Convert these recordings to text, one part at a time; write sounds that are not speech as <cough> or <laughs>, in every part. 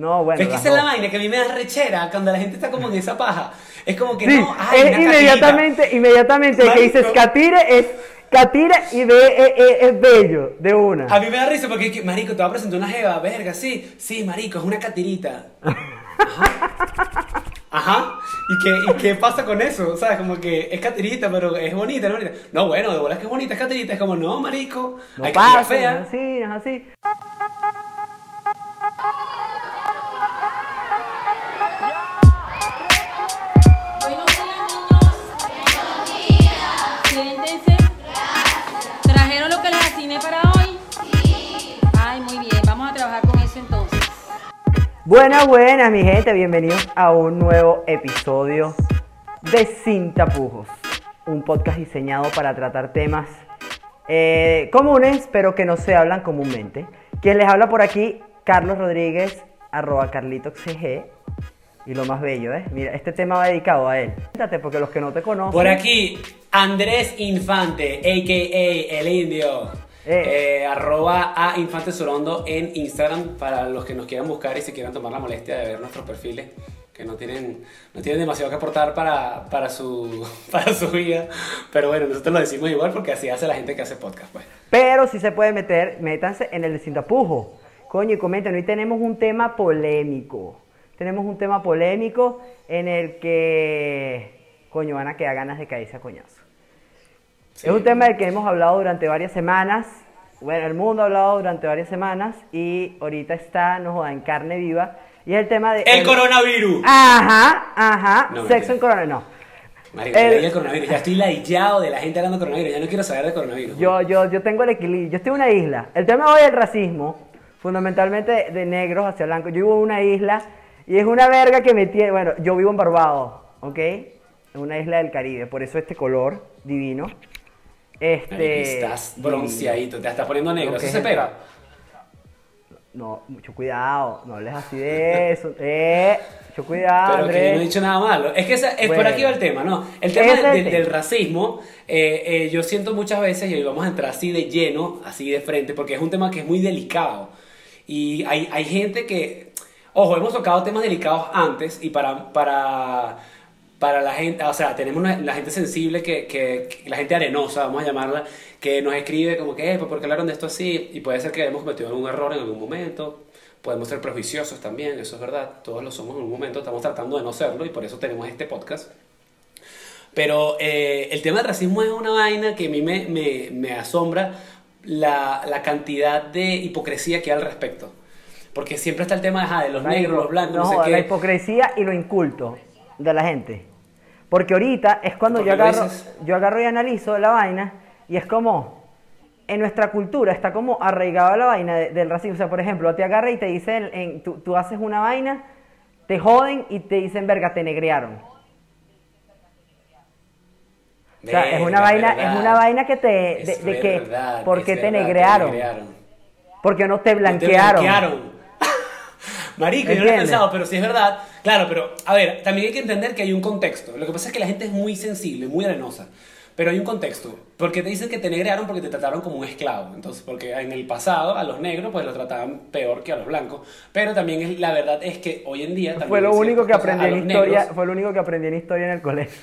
No, bueno. Es que esa es la vaina que a mí me da rechera cuando la gente está como en esa paja. Es como que Sí, no, ay, es inmediatamente, inmediatamente que dices Marico. catire es catire y ve eh, eh, es bello, de una. A mí me da risa porque, es que, marico, te va a presentar una jeva, verga, sí, sí, marico, es una catirita. <laughs> Ajá. Ajá. ¿Y qué, ¿Y qué pasa con eso? O sea, como que es catirita, pero es bonita, ¿no? No, bueno, de bolas que es bonita, es catirita. Es como, no, marico, no hay pasa, no fea. es así, es así. Para hoy? Ay, muy bien. Vamos a trabajar con eso entonces. Buenas, buenas, mi gente, bienvenidos a un nuevo episodio de Sin Tapujos, un podcast diseñado para tratar temas eh, comunes, pero que no se hablan comúnmente. Quien les habla por aquí, Carlos Rodríguez, arroba CarlitoXG, y lo más bello, ¿eh? Mira, este tema va dedicado a él. Cuéntate, porque los que no te conocen... Por aquí, Andrés Infante, a.k.a. El Indio. Eh. Eh, arroba a Infante Sorondo en Instagram para los que nos quieran buscar y se quieran tomar la molestia de ver nuestros perfiles que no tienen, no tienen demasiado que aportar para, para, su, <laughs> para su vida. Pero bueno, nosotros lo decimos igual porque así hace la gente que hace podcast. Pues. Pero si se puede meter, métanse en el Tapujos. Coño, y comenten, hoy tenemos un tema polémico. Tenemos un tema polémico en el que, coño, van a quedar ganas de caerse a coñazo. Sí. Es un tema del que hemos hablado durante varias semanas. Bueno, el mundo ha hablado durante varias semanas y ahorita está, no joda, en carne viva. Y es el tema de... El coronavirus. Ajá, ajá. No, sexo en corona, no. Marico, El- el coronavirus. Ya estoy ladillado de la gente hablando de coronavirus. Ya no quiero saber de coronavirus. Yo, yo, yo tengo el equilibrio. Yo estoy en una isla. El tema hoy es el racismo, fundamentalmente de, de negros hacia blancos. Yo vivo en una isla y es una verga que me tiene. Bueno, yo vivo en Barbados, ¿ok? En una isla del Caribe. Por eso este color divino. Este. Estás bronceadito, te estás poniendo negro. Eso se pega. No, mucho cuidado. No hables así de eso. <laughs> Eh, mucho cuidado, Pero que yo no he dicho nada malo. Es que esa- es por aquí va el tema, ¿no? El del, tema. del racismo, eh, eh, yo siento muchas veces, y hoy vamos a entrar así de lleno, así de frente, porque es un tema que es muy delicado. Y hay, hay gente que, ojo, hemos tocado temas delicados antes y para, para, para la gente, o sea, tenemos una- la gente sensible, que, que, que- la gente arenosa, vamos a llamarla, que nos escribe como que, eh, ¿por qué hablaron de esto así? Y puede ser que hemos cometido algún error en algún momento. Podemos ser prejuiciosos también, eso es verdad. Todos lo somos en algún momento, estamos tratando de no serlo y por eso tenemos este podcast. Pero eh, el tema del racismo es una vaina que a mí me, me, me asombra la, la cantidad de hipocresía que hay al respecto. Porque siempre está el tema ajá, de los negros, los blancos, no, No, sé qué. la hipocresía y lo inculto de la gente. Porque ahorita es cuando ¿Por yo agarro, yo agarro y analizo la vaina y es como, en nuestra cultura está como arraigada la vaina de- del racismo. O sea, por ejemplo, te agarra y te dicen, en- tú, tú haces una vaina, te joden y te dicen, verga, te negrearon. O sea, es una vaina, verdad. es una vaina que te, de, de que, verdad, ¿por es qué te negrearon? negrearon. Porque no te No te blanquearon. Marico, yo no lo he pensado, pero sí es verdad. Claro, pero a ver, también hay que entender que hay un contexto. Lo que pasa es que la gente es muy sensible, muy arenosa. Pero hay un contexto. Porque te dicen que te negrearon porque te trataron como un esclavo. Entonces, porque en el pasado a los negros pues lo trataban peor que a los blancos. Pero también es- la verdad es que hoy en día también Fue lo único que aprendí en los historia, negros. fue lo único que aprendí en historia en el colegio.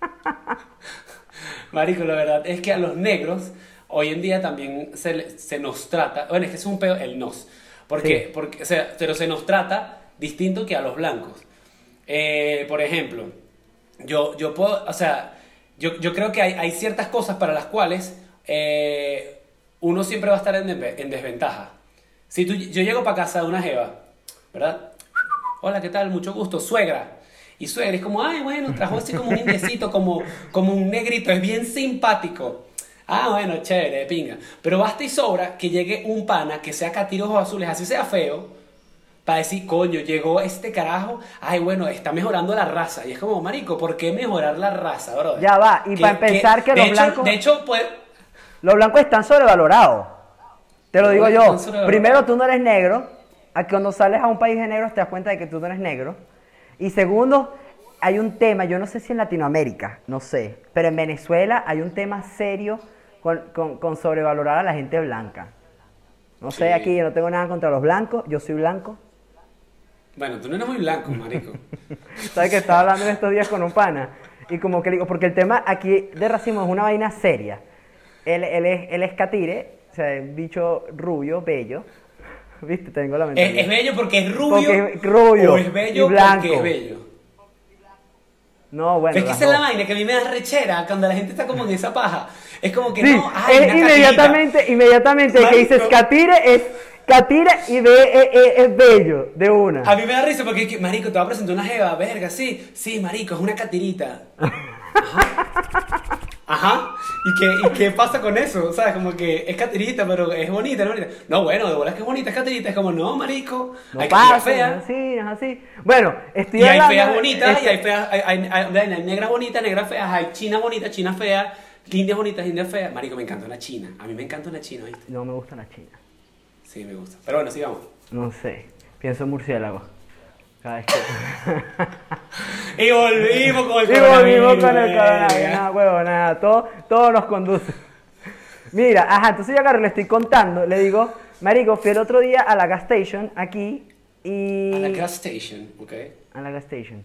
<laughs> Marico, la verdad es que a los negros hoy en día también se, nos trata, bueno, es que es un pedo el nos. ¿Por Sí. qué? Porque, o sea, pero se nos trata distinto que a los blancos. Eh, por ejemplo, yo, yo puedo, o sea, yo, yo creo que hay, hay ciertas cosas para las cuales eh, uno siempre va a estar en, en desventaja. Si tú, yo llego para casa de una jeva, ¿verdad? Hola, ¿qué tal? Mucho gusto, suegra. Y suegra es como, ay, bueno, trajo así como un indiecito, como, como un negrito, es bien simpático. Ah, bueno, chévere, de pinga. Pero basta y sobra que llegue un pana que sea catiros ojos azules, así sea feo, para decir, coño, llegó este carajo, ay, bueno, está mejorando la raza. Y es como, marico, ¿por qué mejorar la raza, bro? Ya va, y para empezar que de los blancos- De hecho, pues, Los blancos están sobrevalorados. Te lo digo yo. Primero, tú no eres negro. A que cuando sales a un país de negros te das cuenta de que tú no eres negro. Y segundo, hay un tema, yo no sé si en Latinoamérica, no sé, pero en Venezuela hay un tema serio con, con- con sobrevalorar a la gente blanca. No sé, Sí. aquí yo no tengo nada contra los blancos, yo soy blanco. Bueno, tú no eres muy blanco, marico. <laughs> ¿Sabes que estaba hablando en estos días con un pana? Y como que digo, porque el tema aquí de racismo es una vaina seria. Él, él, es, él es catire, o sea, un bicho rubio, bello. <laughs> ¿Viste? Tengo la mente. ¿Es, es bello porque es rubio? Porque es rubio ¿O es bello y blanco. porque es bello? No, bueno. Es que esa es la vaina que a mí me da rechera cuando la gente está como en esa paja. Es como que Sí, no, ay, es inmediatamente, inmediatamente que dices catire es catire y ve es, es- es bello, de una. A mí me da risa porque, es que, marico, te va a presentar una jeva, verga, sí, sí, marico, es una catirita. <laughs> Ajá. Ajá. ¿Y qué, ¿Y qué pasa con eso? ¿Sabes? Como que es catirita, pero es bonita, ¿no? No, bueno, de bolas que es bonita, es catirita. Es como, no, marico, No hay pasa, no es así, no es así. Bueno, estoy Y hay hablando feas bonitas, es- y hay feas, hay, hay- hay- hay- hay negras bonitas, negras feas, hay chinas bonitas, chinas feas, indias bonitas, indias feas. Marico, me encanta una china. A mí me encanta una china, ¿viste? No me gusta la china. Sí, me gusta. Pero bueno, sigamos. No sé, pienso en murciélago. Cada vez que... <laughs> Y volvimos con el Y volvimos con el coronavirus, nada, huevo, nada, todo, todo nos conduce. Mira, ajá, entonces yo agarro, le estoy contando, le digo, marico, fui el otro día a la gas station aquí y... A la gas station, ¿ok? a la gas station.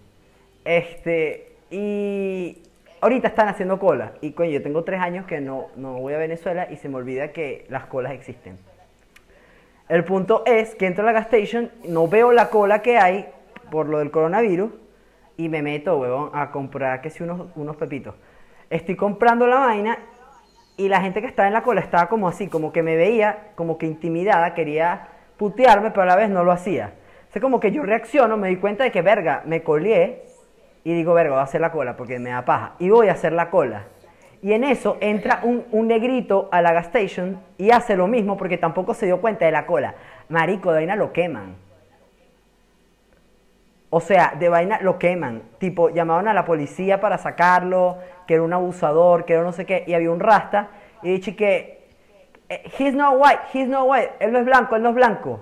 Este, y ahorita están haciendo cola. Y coño, yo tengo tres años que no, no voy a Venezuela y se me olvida que las colas existen. El punto es que entro a la gas station, no veo la cola que hay por lo del coronavirus y me meto, huevón, a comprar que si unos, unos pepitos. Estoy comprando la vaina y la gente que estaba en la cola estaba como así, como que me veía como que intimidada, quería putearme, pero a la vez no lo hacía. O como que yo reacciono, me di cuenta de que, verga, me colé y digo, verga, voy a hacer la cola porque me da paja. Y voy a hacer la cola. Y en eso entra un, un negrito a la gas station y hace lo mismo porque tampoco se dio cuenta de la cola. Marico, de vaina lo queman. O sea, de vaina lo queman. Tipo, llamaban a la policía para sacarlo, que era un abusador, que era no sé qué, y había un rasta, y dije que, eh, he's not white, he's not white, él no es blanco, él no es blanco.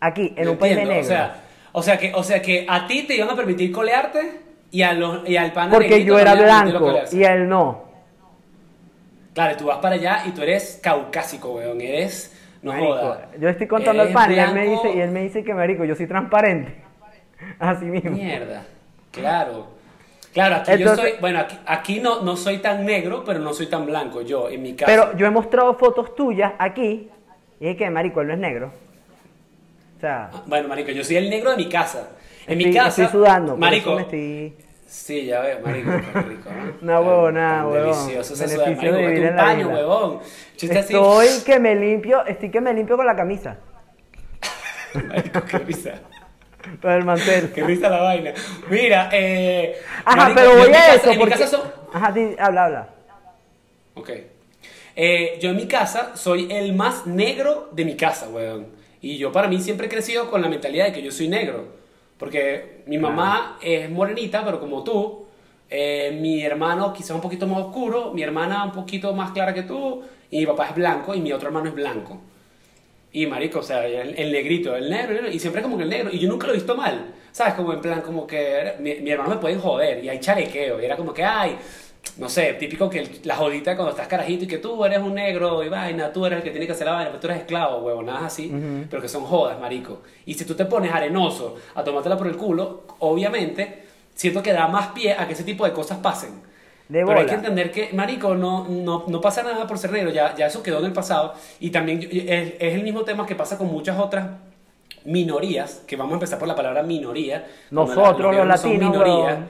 Aquí, en Yo un país de negros. O sea, o, sea que, o sea que a ti te iban a permitir colearte y, a los, y al pana porque yo era blanco y él no. Claro, tú vas para allá y tú eres caucásico, weón. Eres. No Marico, joda. yo estoy contando al Eres pan y él me dice, y él me dice que marico, yo soy transparente. <laughs> Así mismo. Mierda. Claro. Claro, aquí Entonces- yo soy. Bueno, aquí, aquí no, no soy tan negro, pero no soy tan blanco. Yo, en mi caso. Pero yo he mostrado fotos tuyas aquí y es que marico, él no es negro. O sea, Ah, Bueno, marico, yo soy el negro de mi casa. En mi casa. estoy sudando, por Marico. eso me estoy... Sí, ya veo, marico, qué rico, ¿no? <laughs> Huevón, nada, Tan huevón. Delicioso Beneficio sudar, marico, de un paño, huevón. Chiste así. Estoy que me limpio, estoy que me limpio con la camisa, <laughs> Marico, qué risa. con el mantel. Qué risa la vaina. Mira, eh. Ajá, marico, pero voy a eso En porque... mi casa son. Ajá, di- habla, habla. Ok. Eh, yo en mi casa soy el más negro de mi casa, weón. Y yo para mí siempre he crecido con la mentalidad de que yo soy negro. Porque mi mamá es morenita, pero como tú. Eh, mi hermano quizás un poquito más oscuro, mi hermana un poquito más clara que tú, y mi papá es blanco y mi otro hermano es blanco. Y marico, o sea, el, el negrito, el negro, el negro, y siempre como que el negro, y yo nunca lo he visto mal, ¿sabes? Como en plan, como que mi, mi hermano me pueden joder, y hay chalequeo, y era como que, ay, no sé, típico que el- la jodita cuando estás carajito y que tú eres un negro y vaina, tú eres el que tiene que hacer la vaina, pero tú eres esclavo, huevo, nada así, pero que son jodas, marico. Y si tú te pones arenoso a tomártela por el culo, obviamente, siento que da más pie a que ese tipo de cosas pasen. De Pero hay que entender que, marico, no, no, no pasa nada por ser negro, ya, ya eso quedó en el pasado. Y también es, es el mismo tema que pasa con muchas otras minorías, que vamos a empezar por la palabra minoría. Nosotros, los latinos, minoría.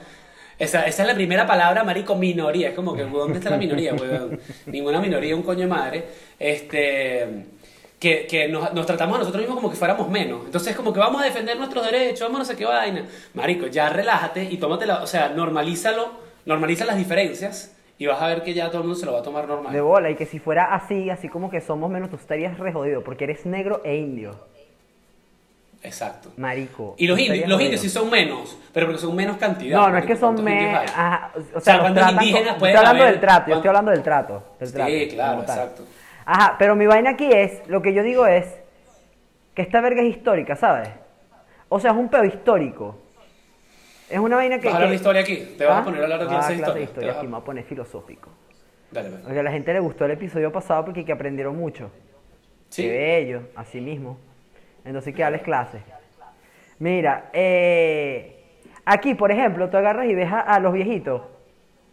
Esa, esa es la primera palabra, marico, minoría. Es como que, ¿dónde está la minoría, weón? <laughs> Ninguna minoría, un coño de madre. Este, que, que nos, nos tratamos a nosotros mismos como que fuéramos menos. Entonces, como que vamos a defender nuestros derechos, vamos a no sé qué vaina. Marico, ya relájate y tómatela, o sea, normalízalo, normaliza las diferencias y vas a ver que ya todo el mundo se lo va a tomar normal. De bola, y que si fuera así, así como que somos menos, tú estarías re jodido, porque eres negro e indio. Exacto. Marico. Y los indios, los indios sí son menos, pero porque son menos cantidad. No, no es que son ¿cuántos indios me... hay? ajá, o sea, O sea, los ¿cuántos tratan indígenas pueden Estoy hablando haber? del trato, yo ¿Cuán- estoy hablando del trato. Del Sí, trato claro, como tal. exacto. Ajá, pero mi vaina aquí es, lo que yo digo es, que esta verga es histórica, ¿sabes? O sea, es un pedo histórico. Es una vaina que... ¿Vas a hablar de historia aquí? ¿Te vas ¿Ah? a poner a hablar de Ah, clase de clase de historia? historia, Te aquí vas me a- voy a poner filosófico. Dale, pues. Porque a la gente le gustó el episodio pasado porque que aprendieron mucho. Sí. Qué bello, así mismo. Entonces que hables clase. Mira, eh, aquí, por ejemplo, tú agarras y ves a, a los viejitos.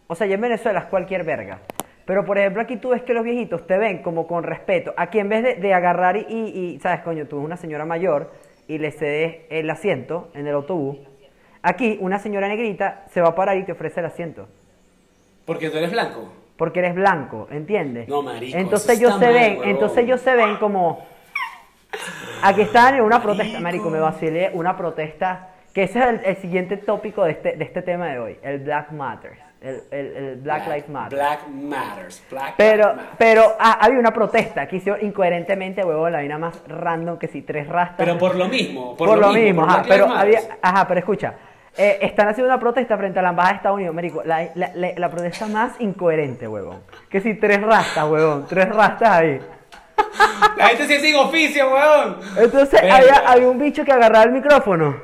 O sea, ya en Venezuela es cualquier verga. Pero, por ejemplo, aquí tú ves que los viejitos te ven como con respeto. Aquí, en vez de, de agarrar y, y- y, ¿sabes, coño? Tú eres una señora mayor y le cedes el asiento en el autobús. Aquí, una señora negrita se va a parar y te ofrece el asiento. Porque tú eres blanco. Porque eres blanco, ¿entiendes? No, marico, Entonces ellos se mal, ven, huevón. entonces ellos se ven como aquí están en una protesta, marico, me vacilé una protesta, que ese es el, el siguiente tópico de este, de este tema de hoy, el Black Matters, el, el- el Black, Lives Matter. Black Matters. Black Pero, Lives Matter. pero ah, había una protesta que hicieron incoherentemente, huevón, la vaina más random que si tres rastas. Pero por lo mismo. Por, Por, lo mismo, por ajá, Black pero había, ajá, pero escucha, eh, están haciendo una protesta frente a la embajada de Estados Unidos, marico, la, la, la- la protesta más incoherente, huevón, que si tres rastas, huevón, tres rastas ahí. La gente sí sin oficio, weón. Entonces Verga. había, había un bicho que agarraba el micrófono.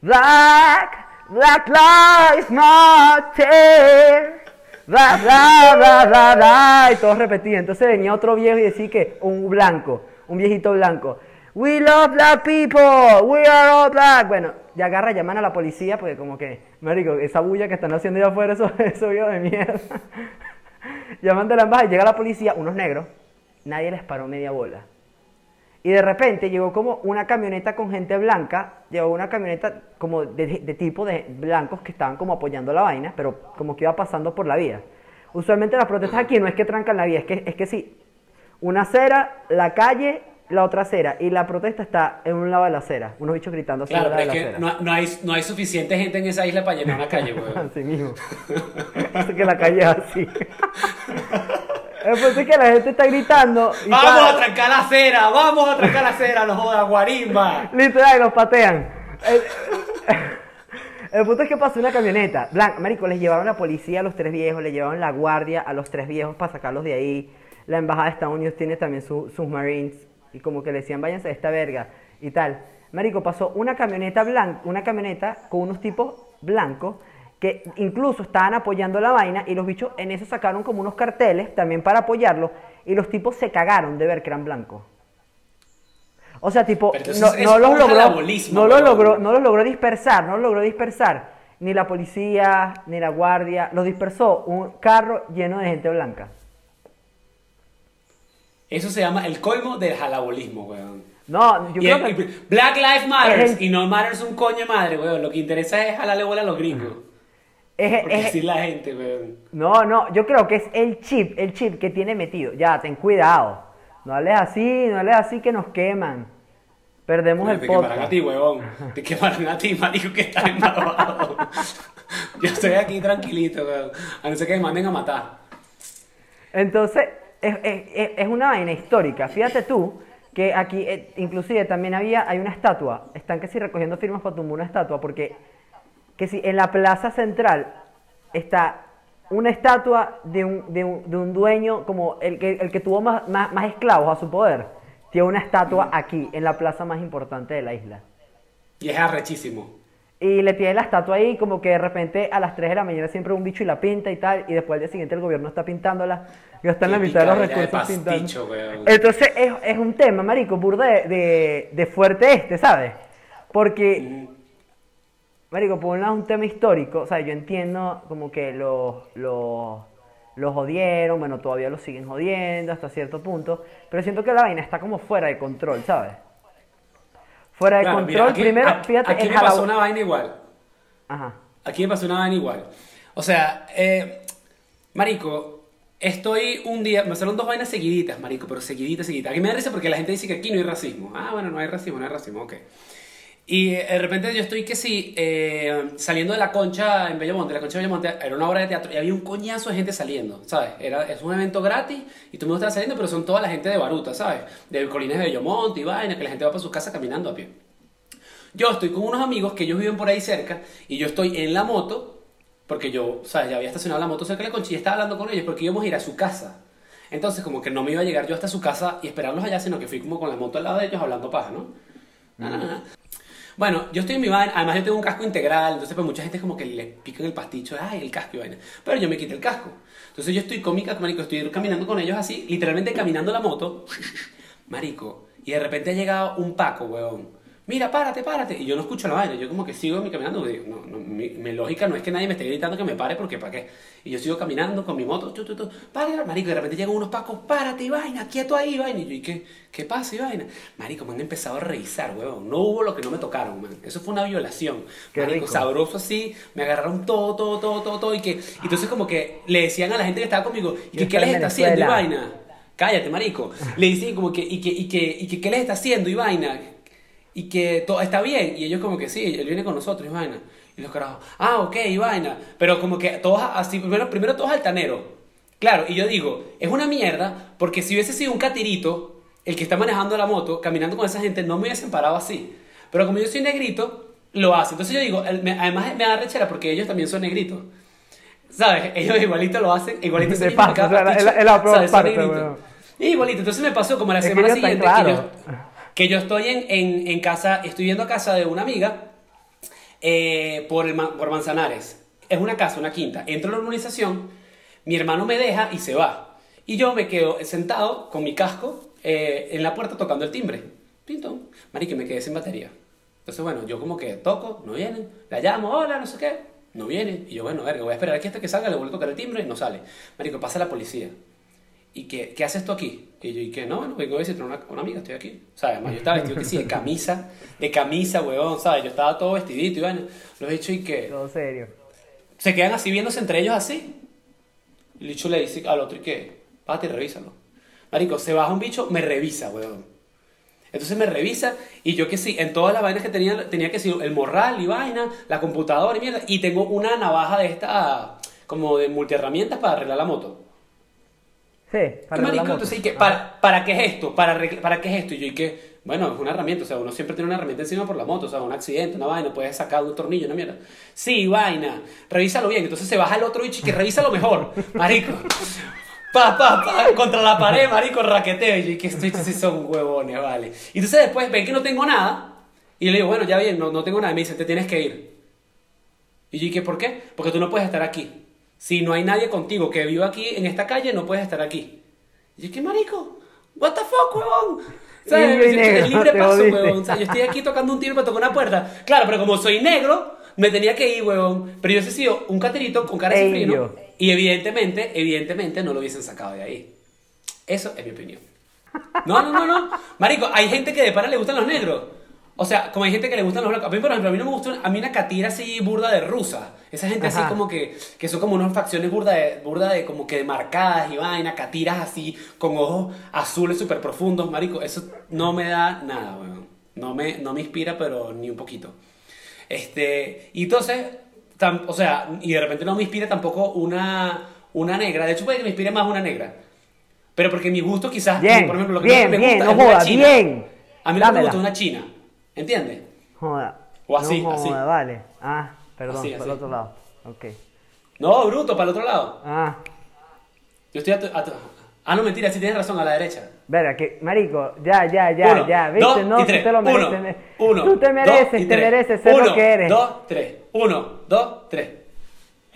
Black, Black Lives Matter. Bla, bla, bla, bla, bla. Y todos repetían. Entonces venía otro viejo y decía que un blanco, un viejito blanco. We love black people, we are all black. Bueno, ya agarra, llaman a la policía porque como que, marico, esa bulla que están haciendo allá afuera, <laughs> eso, eso viejos de mierda. <laughs> Llaman de la embajada y llega la policía, unos negros, nadie les paró media bola. Y de repente llegó como una camioneta con gente blanca, llegó una camioneta como de, de tipo de blancos que estaban como apoyando la vaina, pero como que iba pasando por la vía. Usualmente las protestas aquí no es que trancan la vía, es que, es que sí, una acera, la calle, la otra acera, y la protesta está en un lado de la acera, unos bichos gritando así Claro, pero un es de que la no, no hay, no hay suficiente gente en esa isla para llenar una calle, <laughs> weón. Así mismo. <laughs> Así que la calle es así. <laughs> El punto es que la gente está gritando y Vamos a trancar la acera, vamos a trancar la acera, no jodas, guarimba. Literal, los patean. El, punto es que pasó una camioneta. Blanca, marico, les llevaron la policía a los tres viejos, le llevaron la guardia a los tres viejos para sacarlos de ahí. La embajada de Estados Unidos tiene también su- sus marines. Y como que le decían, váyanse de esta verga y tal. Marico, pasó una camioneta blanca, una camioneta con unos tipos blancos que incluso estaban apoyando la vaina y los bichos en eso sacaron como unos carteles también para apoyarlo y los tipos se cagaron de ver que eran blancos. O sea, tipo, no, no los logró, no lo logró, no los logró dispersar, no los logró dispersar. Ni la policía, ni la guardia, los dispersó un carro lleno de gente blanca. Eso se llama el colmo del jalabolismo, weón. No, yo Y creo el- que... y Black Lives Matters Es el- y no matters un coño madre, weón. Lo que interesa es jalarle bola a los gringos. Es- Porque es- así la gente, weón. no, no, yo creo que es el chip, el chip que tiene metido. Ya, ten cuidado. No hables así, no hables así que nos queman. Perdemos el Te quemarán a ti, huevón. Te quemarán a ti, marico, que estás embarrado. <laughs> Yo estoy aquí tranquilito, weón. A no ser que me manden a matar. Entonces, es, es- es- es una vaina histórica. Fíjate tú que aquí, eh, inclusive también había, hay una estatua. Están que si recogiendo firmas para tumbar una estatua, porque que si en la plaza central está una estatua de un, de un, de un dueño como el que, el que tuvo más, más, más esclavos a su poder. Tiene una estatua aquí, en la plaza más importante de la isla. Y es arrechísimo. Y le tiene la estatua ahí, como que de repente a las 3 de la mañana siempre un bicho y la pinta y tal, y después al día siguiente el gobierno está pintándola, gastan la mitad de los de recursos pintando. pasticho. Entonces es, es un tema, marico, burda de, de, de fuerte este, ¿sabes? Porque, marico, por un lado es un tema histórico, o sea, yo entiendo como que los, los, los jodieron, bueno, todavía los siguen jodiendo hasta cierto punto, pero siento que la vaina está como fuera de control, ¿sabes? Fuera de Claro, control, mira, aquí, primero, a- fíjate, aquí me pasó una vaina igual. Ajá. Aquí me pasó una vaina igual. O sea, eh, marico, estoy un día, me pasaron dos vainas seguiditas, marico, pero seguiditas, seguiditas. Aquí me da risa porque la gente dice que aquí no hay racismo. Ah, bueno, no hay racismo, no hay racismo, ok. Y eh, de repente yo estoy que sí, eh, saliendo de la concha en Bellomonte, la concha de Bellomonte era una obra de teatro y había un coñazo de gente saliendo, ¿sabes? Era, es un evento gratis y el mundo estaba saliendo, pero son toda la gente de Baruta, ¿sabes? De colinas de Bellomonte y vaina, que la gente va para su casa caminando a pie. Yo estoy con unos amigos que ellos viven por ahí cerca y yo estoy en la moto, porque yo, ¿sabes? Ya había estacionado la moto cerca de la concha y estaba hablando con ellos porque íbamos a ir a su casa. Entonces, como que no me iba a llegar yo hasta su casa y esperarlos allá, sino que fui como con la moto al lado de ellos hablando paja, ¿no? Na, na, na. Bueno, yo estoy en mi vaina, además yo tengo un casco integral, entonces pues mucha gente como que le pican el pasticho, ay, el casco y vaina. Pero yo me quité el casco. Entonces yo estoy con mi casco, marico, estoy caminando con ellos así, literalmente caminando la moto, <laughs> marico, y de repente ha llegado un Paco, weón. Mira, párate, párate. Y yo no escucho la vaina, yo como que sigo mi caminando. digo, No, no, mi, mi lógica no es que nadie me esté gritando que me pare porque para qué. Y yo sigo caminando con mi moto, tu, tu, tu, párate, marico. Y de repente llegan unos pacos, párate y vaina, quieto ahí, vaina. Y yo, ¿y qué, qué pasa y vaina? Marico, me han empezado a revisar, huevón. No hubo lo que no me tocaron, man. Eso fue una violación. Qué marico, rico. sabroso así, me agarraron todo, todo, todo, todo, todo. Y que, y entonces como que le decían a la gente que estaba conmigo, ¿y que qué les está haciendo y vaina? Cállate, marico. Le dicen como que, y que, y que, y que, ¿qué les está haciendo y vaina? Y que todo está bien. Y ellos como que sí, él viene con nosotros y vaina. Y los carajos, ah, ok, y vaina. Pero como que todos así, primero, primero todos altaneros. Claro, y yo digo, es una mierda, porque si hubiese sido un catirito, el que está manejando la moto, caminando con esa gente, no me hubiesen parado así. Pero como yo soy negrito, lo hace. Entonces yo digo, además me da rechera porque ellos también son negritos. ¿Sabes? Ellos igualito lo hacen, igualito <laughs> se cada o sea, es la- la weón. Y igualito, entonces me pasó como la semana siguiente yo, que yo estoy en, en, casa, estoy yendo a casa de una amiga eh, por, el, por Manzanares. Es una casa, una quinta. Entro a la urbanización, mi hermano me deja y se va. Y yo me quedo sentado con mi casco eh, en la puerta tocando el timbre. Pinto. Marico, y me quedé sin batería. Entonces, bueno, yo como que toco, no vienen. La llamo, hola, no sé qué. No vienen. Y yo, bueno, verga, voy a esperar aquí hasta que salga, le vuelvo a tocar el timbre y no sale. Marico, pasa la policía. ¿Y qué, qué haces tú aquí? Y yo, ¿y qué? No, bueno, vengo a visitar a una, una amiga, estoy aquí. ¿Sabes? Además, yo estaba vestido que sí, de camisa, de camisa, huevón, ¿sabes? Yo estaba todo vestidito y bueno, lo he dicho y que Todo serio. se quedan así viéndose entre ellos así. El bicho le dice al otro, ¿y qué? Párate y revísalo. Marico, se baja un bicho, me revisa, weón. Entonces me revisa y yo que sí, en todas las vainas que tenía, tenía que decir el morral y vaina, la computadora y mierda. Y tengo una navaja de esta, como de multiherramientas para arreglar la moto. Sí, para marico, la moto. entonces, ¿y qué? ¿Para, ¿para qué es esto? ¿Para, ¿Para qué es esto? Y yo, ¿y qué? Bueno, es una herramienta, o sea, uno siempre tiene una herramienta encima por la moto, o sea, un accidente, una vaina, puedes sacar un tornillo, una mierda. Sí, vaina, revísalo bien. Entonces se baja el otro bicho y que revisa lo mejor, <laughs> marico. Pa, pa, pa, contra la pared, marico, raqueteo. Y yo, ¿y que estos sí son huevones, vale? Y entonces después ven que no tengo nada, y yo le digo, bueno, ya bien, no, no tengo nada. Y me dice, te tienes que ir. Y yo, ¿y qué por qué? Porque tú no puedes estar aquí. Si no hay nadie contigo que viva aquí en esta calle, no puedes estar aquí. Y yo, ¿qué marico? ¿What the fuck, huevón? ¿Sabes? Indio y Es negro, libre <laughs> paso, huevón. O sea, yo estoy aquí tocando un tiro para tocar una puerta. Claro, pero como soy negro, me tenía que ir, huevón. Pero yo he sido un caterito con cara de. Indio. Y evidentemente, evidentemente no lo hubiesen sacado de ahí. Eso es mi opinión. No, no, no, no. Marico, hay gente que de para le gustan los negros. O sea, como hay gente que le gustan los blancos. A mí, por ejemplo, a mí no me gusta a mí una catira así burda de rusa. Esa gente así Ajá. como que, que son como unas facciones burda de, burda de como que marcadas y vaina, catiras así con ojos azules súper profundos, marico. Eso no me da nada, weón. No me, no me inspira, pero ni un poquito. Este, y entonces, tam- o sea, y de repente no me inspira tampoco una, una negra. De hecho, puede que me inspire más una negra. Pero porque mi gusto quizás, Bien, por ejemplo, lo que bien, me bien, gusta no es una joda, china. bien. A mí lo que me gusta es una china. ¿Entiendes? Joda. O así, no así. joda, vale. Ah, perdón, Así, así. el otro lado. Ok. No, bruto, para el otro lado. Ah, Yo estoy a tu- a tu- Ah, no, mentira, sí tienes razón, a la derecha. verga, que, marico, ya, ya, ya, Uno, ya, viste, dos no, y tú te lo Uno, mereces. me- uno, tú te dos mereces, y te mereces ser Uno, lo que eres. dos, tres. Uno, dos, tres.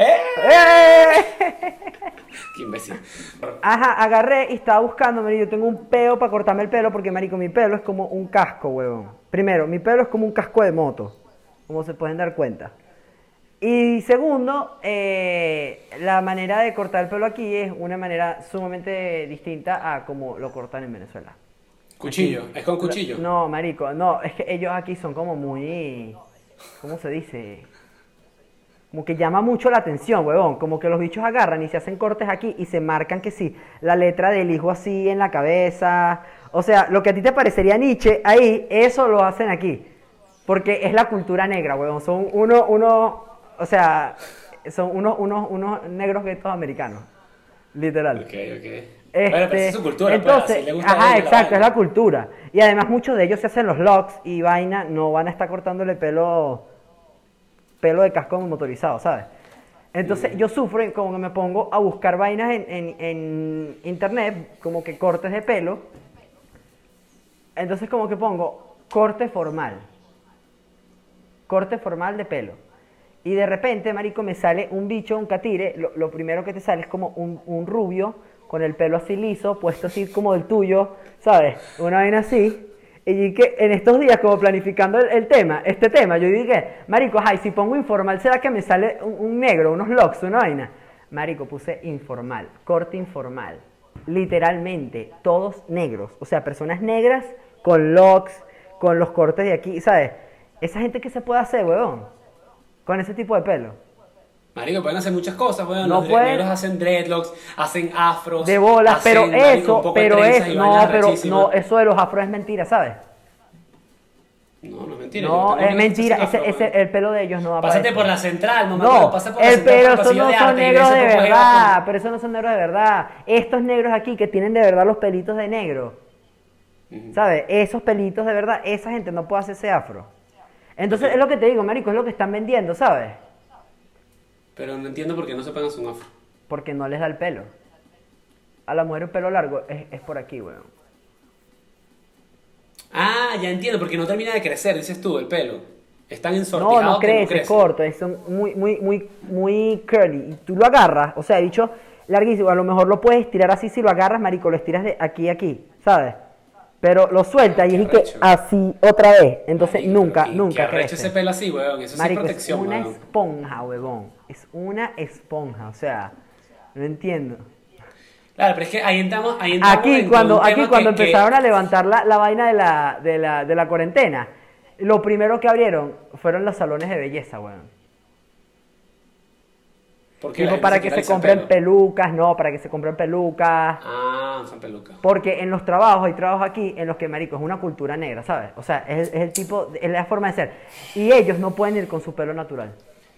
¡Eh! ¡Eh! ¡Qué imbécil! Ajá, agarré y estaba buscando, marico, yo tengo un peo para cortarme el pelo porque, marico, mi pelo es como un casco, huevón. Primero, mi pelo es como un casco de moto, como se pueden dar cuenta. Y segundo, eh, la manera de cortar el pelo aquí es una manera sumamente distinta a como lo cortan en Venezuela. Cuchillo, es con cuchillo. No, marico, no, es que ellos aquí son como muy, ¿cómo se dice? Como que llama mucho la atención, huevón. Como que los bichos agarran y se hacen cortes aquí y se marcan que sí, la letra del hijo así en la cabeza. O sea, lo que a ti te parecería Nietzsche, ahí, eso lo hacen aquí. Porque es la cultura negra, huevón. Son uno, uno, o sea, son unos, unos, unos negros guetos americanos. Literal. Ok, ok. bueno, Este, pero esa es su cultura, pues, entonces, le gusta ajá, la exacto, es la cultura. Y además muchos de ellos se hacen los locks y vaina, no van a estar cortándole pelo, pelo de casco motorizado, ¿sabes? Entonces yo sufro como que me pongo a buscar vainas en, en- en internet, como que cortes de pelo. Entonces como que pongo corte formal. Corte formal de pelo. Y de repente, marico, me sale un bicho, un catire. Lo, lo primero que te sale es como un, un rubio con el pelo así liso, puesto así como el tuyo, ¿sabes? Una vaina así. Y que en estos días, como planificando el, tema, este tema, yo dije, marico, ay, si pongo informal, ¿será que me sale un, un negro, unos locks, una vaina? Marico, puse informal, corte informal. Literalmente, todos negros. O sea, personas negras con locks, con los cortes de aquí, ¿sabes? Esa gente que se puede hacer, weón, con ese tipo de pelo. Marico, pueden hacer muchas cosas, weón. No los pueden. negros hacen dreadlocks, hacen afros. De bolas, hacen, pero marico, eso, pero y no, pero no, eso de los afros es mentira, ¿sabes? No, no es mentira. No, es mentira, ese, afro, ese, el pelo de ellos no va a Pásate por la central, mamá. No, pasa por la el, central, pero esos no de son arte, negros de verdad, pero esos no son negros de verdad. Estos negros aquí que tienen de verdad los pelitos de negro. ¿sabes? Esos pelitos de verdad, esa gente no puede hacer ese afro. Entonces es lo que te digo, marico, es lo que están vendiendo, ¿sabes? Pero no entiendo por qué no se pegan un afro. Porque no les da el pelo. A la mujer un pelo largo es, es por aquí, weón. Ah, ya entiendo, porque no termina de crecer, dices tú, el pelo. Están No, ensortijados no que crece, no es crecen. corto, es muy, muy, muy, muy curly. Y tú lo agarras, o sea, he dicho larguísimo, a lo mejor lo puedes estirar así si lo agarras, marico, lo estiras de aquí a aquí, ¿sabes? Pero lo suelta y es que así otra vez, entonces Marico, nunca, nunca arrecho crece. ese pelo así, weón. Eso es Marico, es protección, una weón. esponja, huevón. Es una esponja, o sea, no entiendo. Claro, pero es que ahí entramos, ahí entramos Aquí cuando, aquí cuando que- que- empezaron a levantar la, la vaina de la, de, la, de la cuarentena, lo primero que abrieron fueron los salones de belleza, weón. Porque para que se compren pelucas, no, para que se compren pelucas. Ah, son pelucas. Porque en los trabajos, hay trabajos aquí en los que, marico, es una cultura negra, ¿sabes? O sea, es, es el tipo, es la forma de ser. Y ellos no pueden ir con su pelo natural.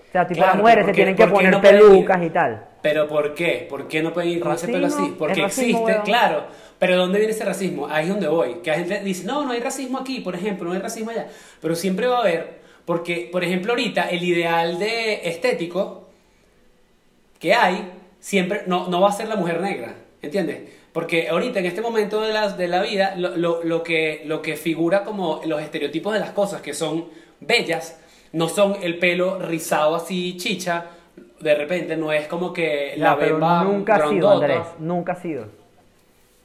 O sea, tipo, Claro, las mujeres se ¿por qué- tienen que poner no pelucas ir? y tal. ¿Pero por qué? ¿Por qué no pueden ir con ese pelo así? Porque racismo, existe, weón. claro. Pero ¿de dónde viene ese racismo? Ahí es donde voy. Que la gente dice, no, no hay racismo aquí, por ejemplo, no hay racismo allá. Pero siempre va a haber, porque, por ejemplo, ahorita el ideal de estético que hay, siempre no, no va a ser la mujer negra, ¿entiendes? Porque ahorita, en este momento de la, de la vida, lo, lo- lo que, lo que figura como los estereotipos de las cosas que son bellas, no son el pelo rizado así chicha, de repente no es como que la pero bemba nunca ha sido. Andrés. Nunca ha sido.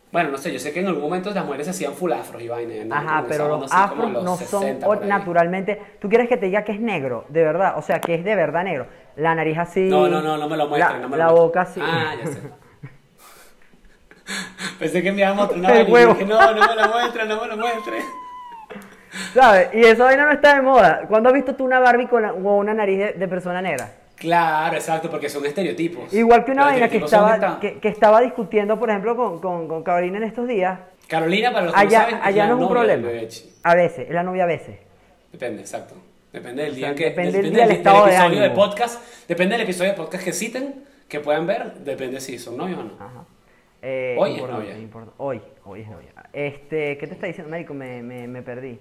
Bueno, no sé, yo sé que en algún momento las mujeres se hacían full afros y vaina. ¿no? Ajá, pero los afros los no 60 son naturalmente. ¿Tú quieres que te diga que es negro? De verdad, o sea, que es de verdad negro. La nariz así. No, no, no, no me lo muestren, La, no me lo la boca así. Ah, ya sé. <laughs> Pensé que me iban a mostrar una vaina y dije, no, no me lo muestren, no me lo muestren. ¿Sabes? Y esa vaina no está de moda. ¿Cuándo has visto tú una Barbie con, la- con una nariz de, de persona negra? Claro, exacto, porque son estereotipos. Igual que una Los vaina que estaba, esta- que, que estaba discutiendo, por ejemplo, con, con, con Carolina en estos días. Carolina, para los que Allá, no saben, allá no es un del problema. A veces, es la novia a veces. Depende, exacto. Depende del O día sea, en que. depende del día, el estado de episodio de, ánimo. podcast. Depende del episodio de podcast que citen, que puedan ver. Depende si son novios o no. Ajá. Eh, Hoy es novia. Hoy, hoy es novia. Este, ¿qué te está diciendo, Médico? Me, me, me perdí.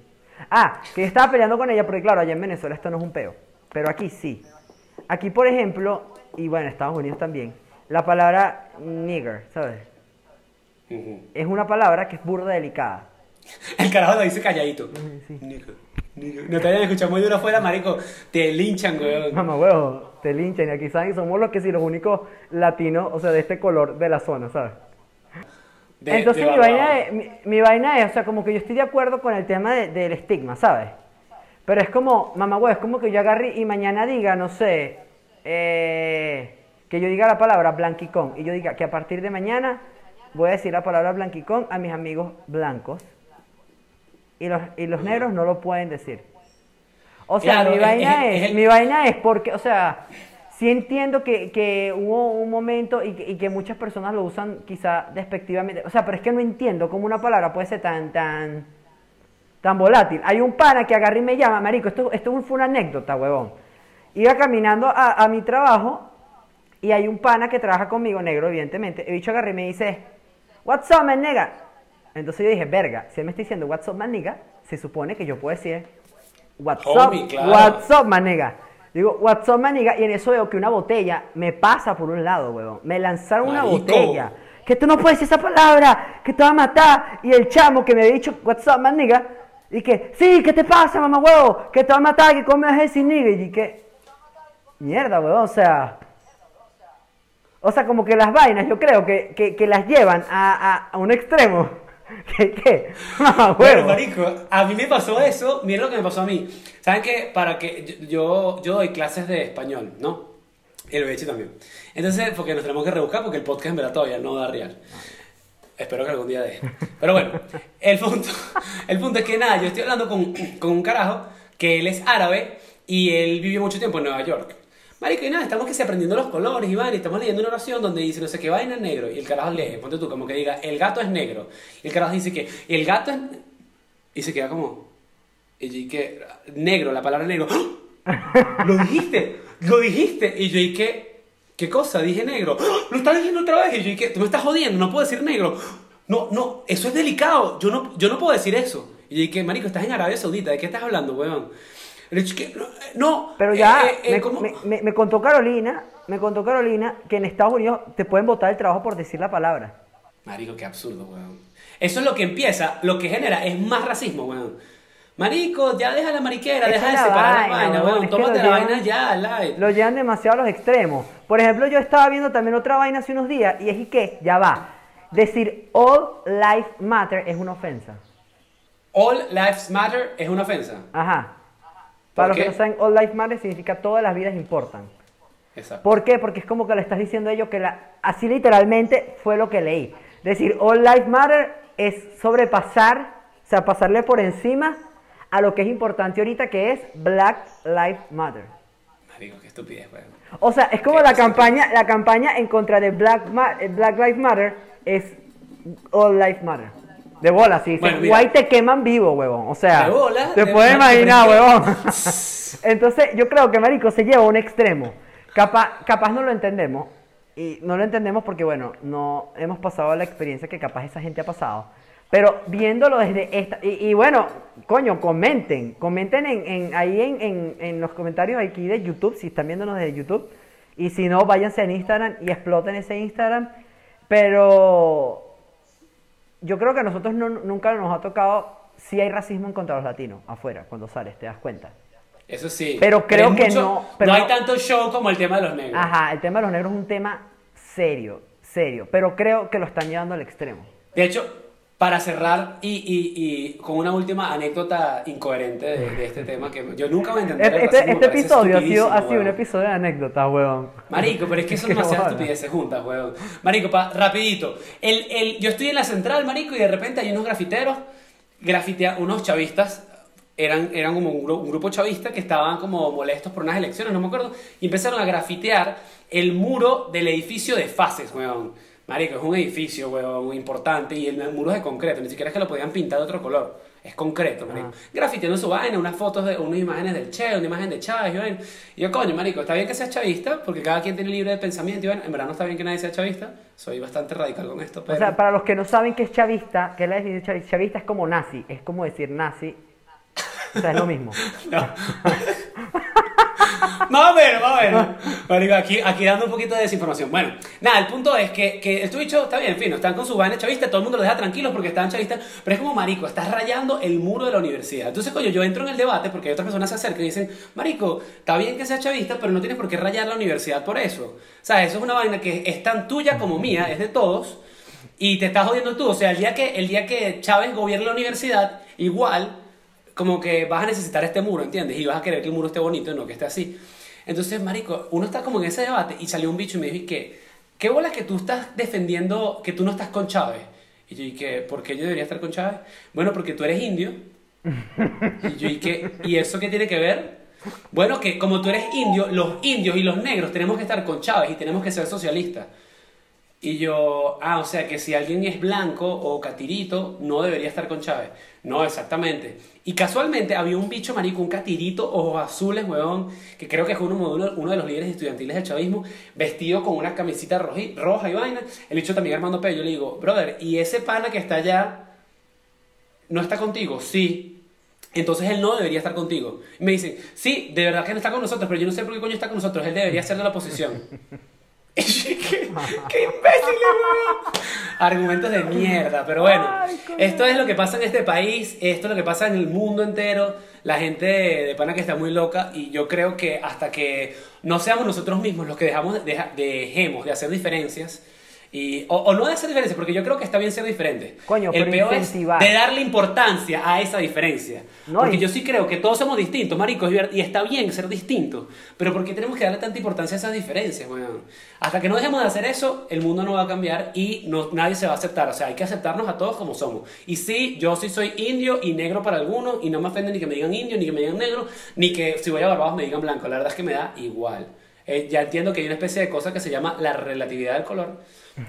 Ah, que yo estaba peleando con ella, porque claro, allá en Venezuela esto no es un peo. Pero aquí sí. Aquí, por ejemplo, y bueno, en Estados Unidos también, la palabra nigger, ¿sabes? Es una palabra que es burda delicada. <laughs> El carajo lo dice calladito. sí. Nico, Nico. No te vayan a escuchar muy duro afuera, marico. Te linchan, weón. Mamá, huevo, te linchan y aquí saben, somos los que sí, los únicos latinos, o sea, de este color de la zona, ¿sabes? De- Entonces de mi, vaina es, mi, mi vaina es, o sea, como que yo estoy de acuerdo con el tema de- del estigma, ¿sabes? Pero es como, mamá, güey, es como que yo agarre y mañana diga, no sé, eh, que yo diga la palabra blanquicón y yo diga que a partir de mañana voy a decir la palabra blanquicón a mis amigos blancos y los, y los negros no lo pueden decir. O sea, Claro, mi vaina es- es, mi vaina es porque, o sea, sí entiendo que, que hubo un momento y que, y que muchas personas lo usan quizá despectivamente. O sea, pero es que no entiendo cómo una palabra puede ser tan, tan, tan volátil. Hay un pana que agarra y me llama, marico, esto, esto fue una anécdota, huevón. Iba caminando a, a mi trabajo y hay un pana que trabaja conmigo, negro, evidentemente. El bicho agarra y me dice, what's up, man, nigga? Entonces yo dije, verga, si él me está diciendo what's up, man, nigga, se supone que yo puedo decir, what's Homie, up, claro. what's up, man, nigga. Digo, what's up, man, nigga, y en eso veo que una botella me pasa por un lado, huevón. Me lanzaron una botella. Que tú no puedes decir esa palabra, que te va a matar. Y el chamo que me había dicho, what's up, man, nigga, y que, sí, ¿qué te pasa, mamá, huevo? Que te va a matar, que a decir, nigga, y que, mierda, huevón, o sea... O sea, como que las vainas, yo creo que, que, que las llevan a, a- a un extremo. <laughs> ¿Qué? ¿Qué? Mamá, Bueno, marico, a mí me pasó eso, miren lo que me pasó a mí. ¿Saben qué? Para que yo, yo doy clases de español, ¿no? El Bechi también. Entonces, porque nos tenemos que rebuscar porque el podcast en verdad todavía no da real. Espero que algún día dé. Pero bueno, el punto, el punto es que nada, yo estoy hablando con, con un carajo que él es árabe y él vivió mucho tiempo en Nueva York. Marico, y nada, estamos que se aprendiendo los colores, Iván, y estamos leyendo una oración donde dice no sé qué vaina negro. Y el carajo lee, ponte tú, como que diga, el gato es negro. Y el carajo dice que, el gato es. Y se queda como. Y yo, que, negro, la palabra negro. ¡Ah! ¡Lo dijiste! ¡Lo dijiste! Y yo, ¿y qué? ¿Qué cosa? Dije negro. ¡Ah! ¡Lo estás diciendo otra vez! Y yo, ¿y qué? Tú me estás jodiendo, no puedo decir negro. No, no, eso es delicado. Yo no, yo no puedo decir eso. Y yo, ¿y qué? Marico, estás en Arabia Saudita, ¿de qué estás hablando, weón? ¿qué? No, Pero eh, ya, eh, eh, me- me- me contó Carolina, me contó Carolina que en Estados Unidos te pueden botar el trabajo por decir la palabra. Marico, qué absurdo, weón. Eso es lo que empieza, lo que genera es más racismo, weón. Marico, ya deja la mariquera, deja de separar la vaina, vaina, weón, Tómate la llevan- vaina ya, live. Lo llevan demasiado a los extremos. Por ejemplo, yo estaba viendo también otra vaina hace unos días y es y que, ya va, decir all life matter es una ofensa. All lives matter es una ofensa. Ajá. Para los qué? que no saben, all life matter significa todas las vidas importan. Exacto. ¿Por qué? Porque es como que le estás diciendo a ellos que la, así literalmente fue lo que leí. Decir all life matter es sobrepasar, o sea, pasarle por encima a lo que es importante ahorita que es Black Lives Matter. Marico, qué estupidez, weón. O sea, es como la campaña, la campaña en contra de Black, Ma- eh, Black Lives Matter es All Lives Matter. De bola, sí. Bueno. White te queman vivo, huevón. O sea, De bola, te de puedes bola, imaginar, huevón. <laughs> Entonces, yo creo que Marico se lleva a un extremo. Capaz, capaz no lo entendemos. Y no lo entendemos porque, bueno, no hemos pasado la experiencia que capaz esa gente ha pasado. Pero viéndolo desde esta. Y, y bueno, coño, comenten. Comenten en, en- ahí en, en- en los comentarios aquí de YouTube, si están viéndonos desde YouTube. Y si no, váyanse en Instagram y exploten ese Instagram. Pero yo creo que a nosotros no- nunca nos ha tocado. Si hay racismo en contra los latinos afuera, cuando sales, te das cuenta. Eso sí. Pero creo que mucho- no, pero no hay tanto show como el tema de los negros. Ajá, el tema de los negros es un tema serio, serio. Pero creo que lo están llevando al extremo. De hecho, para cerrar y, y- y con una última anécdota incoherente de, de este tema que yo nunca voy a entender. Este, este episodio ha sido, ha sido un episodio de anécdotas, huevón. Marico, pero es que <laughs> son demasiadas estupideces juntas, weón. Marico, pa, rapidito. El, el, yo estoy en la central, marico, y de repente hay unos grafiteros, grafitea, unos chavistas, eran, eran como un, un grupo chavista que estaban como molestos por unas elecciones, no me acuerdo, y empezaron a grafitear el muro del edificio de fases, weón. Marico, es un edificio, weón, importante, y el muro es de concreto, ni siquiera es que lo podían pintar de otro color. Es concreto, marico. Grafiteando su vaina, unas fotos de unas imágenes del Che, una imagen de Chávez, y yo, coño, marico, está bien que seas chavista, porque cada quien tiene libre de pensamiento, y. En verdad no está bien que nadie sea chavista. Soy bastante radical con esto, pero... O sea, para los que no saben qué es chavista, que es la definición de chavista, chavista es como nazi, es como decir nazi. O sea, es lo mismo. <laughs> No. más o menos, más o menos. Marico, aquí, aquí dando un poquito de desinformación. Bueno, nada, el punto es que, que bichos, está bien, en fin, están con su vaina chavista, todo el mundo los deja tranquilos porque están chavistas, pero es como, marico, estás rayando el muro de la universidad. Entonces, coño, yo entro en el debate porque otras personas se acercan y dicen, marico, está bien que seas chavista, pero no tienes por qué rayar la universidad por eso. O sea, eso es una vaina que es tan tuya como mía, es de todos, y te estás jodiendo tú. O sea, el día que, el día que Chávez gobierne la universidad, igual como que vas a necesitar este muro, ¿entiendes? Y vas a querer que el muro esté bonito no que esté así. Entonces, marico, uno está como en ese debate y salió un bicho y me dijo que, ¿qué bola que tú estás defendiendo que tú no estás con Chávez? Y yo dije, ¿por qué yo debería estar con Chávez? Bueno, porque tú eres indio. Y yo dije, ¿y eso qué tiene que ver? Bueno, que como tú eres indio, los indios y los negros tenemos que estar con Chávez y tenemos que ser socialistas. Y yo, ah, o sea que si alguien es blanco o catirito, no debería estar con Chávez. No, exactamente. Y casualmente había un bicho marico, un catirito, ojos azules, huevón, que creo que es uno, uno, de los líderes estudiantiles del chavismo, vestido con una camisita roji- roja y vaina. El bicho también Armando Pello. Yo le digo, brother, ¿y ese pana que está allá no está contigo? Sí. Entonces él no debería estar contigo. Y me dicen, sí, de verdad que no está con nosotros, pero yo no sé por qué coño está con nosotros. Él debería ser de la oposición. <laughs> <laughs> Y yo, ¿Qué, qué imbécil. Argumentos de mierda, pero bueno, Ay, esto es lo que pasa en este país, esto es lo que pasa en el mundo entero. La gente de, de pana que está muy loca y yo creo que hasta que no seamos nosotros mismos los que dejamos, deja- dejemos de hacer diferencias, Y, o, o no de hacer diferencia, porque yo creo que está bien ser diferente. Coño, el peor es incentivar. de darle importancia a esa diferencia. No, porque y- yo sí creo que todos somos distintos, marico, y está bien ser distintos. Pero ¿por qué tenemos que darle tanta importancia a esas diferencias, weón? Hasta que no dejemos de hacer eso, el mundo no va a cambiar y no, nadie se va a aceptar. O sea, hay que aceptarnos a todos como somos. Y sí, yo sí soy indio y negro para algunos, y no me ofende ni que me digan indio, ni que me digan negro, ni que si voy a Barbados me digan blanco. La verdad es que me da igual. Eh, ya entiendo que hay una especie de cosa que se llama la relatividad del color.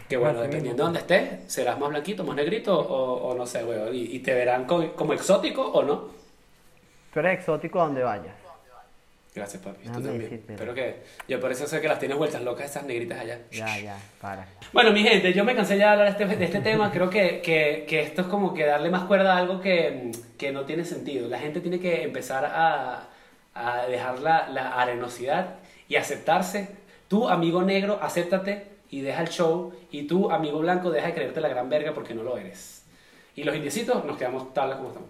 Que bueno, dependiendo de dónde estés, serás más blanquito, más negrito o, o no sé, weón. Y, y te verán co- como exótico o no. Tú eres exótico donde vayas. Gracias, papi. Tú Déjame también. decírtelo. Espero que. Yo por eso sé que las tienes vueltas locas esas negritas allá. Ya, ya, para. Bueno, mi gente, yo me cansé ya de hablar de este, de este tema. Creo que, que, que esto es como que darle más cuerda a algo que, que no tiene sentido. La gente tiene que empezar a, a dejar la, la arenosidad y aceptarse. Tú, amigo negro, acéptate y deja el show. Y tú, amigo blanco, deja de creerte la gran verga porque no lo eres. Y los indiecitos nos quedamos tal como estamos.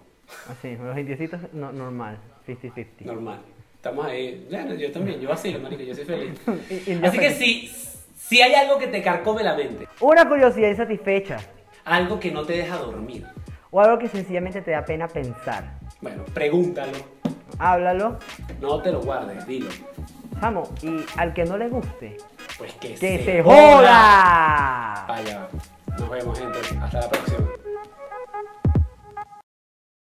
Así, los indiecitos no, normal, 50-50. Normal. Estamos ahí. Bueno, yo también, yo vacilo, marico, yo soy feliz. <laughs> Y- y yo Así que feliz. si, si hay algo que te carcome la mente, Una curiosidad insatisfecha. algo que no te deja dormir, O algo que sencillamente te da pena pensar. bueno, pregúntalo. Háblalo. No te lo guardes, dilo. Chamo, y al que no le guste, Pues que, ¡que se, se joda. joda! Vaya, nos vemos gente. Hasta la próxima.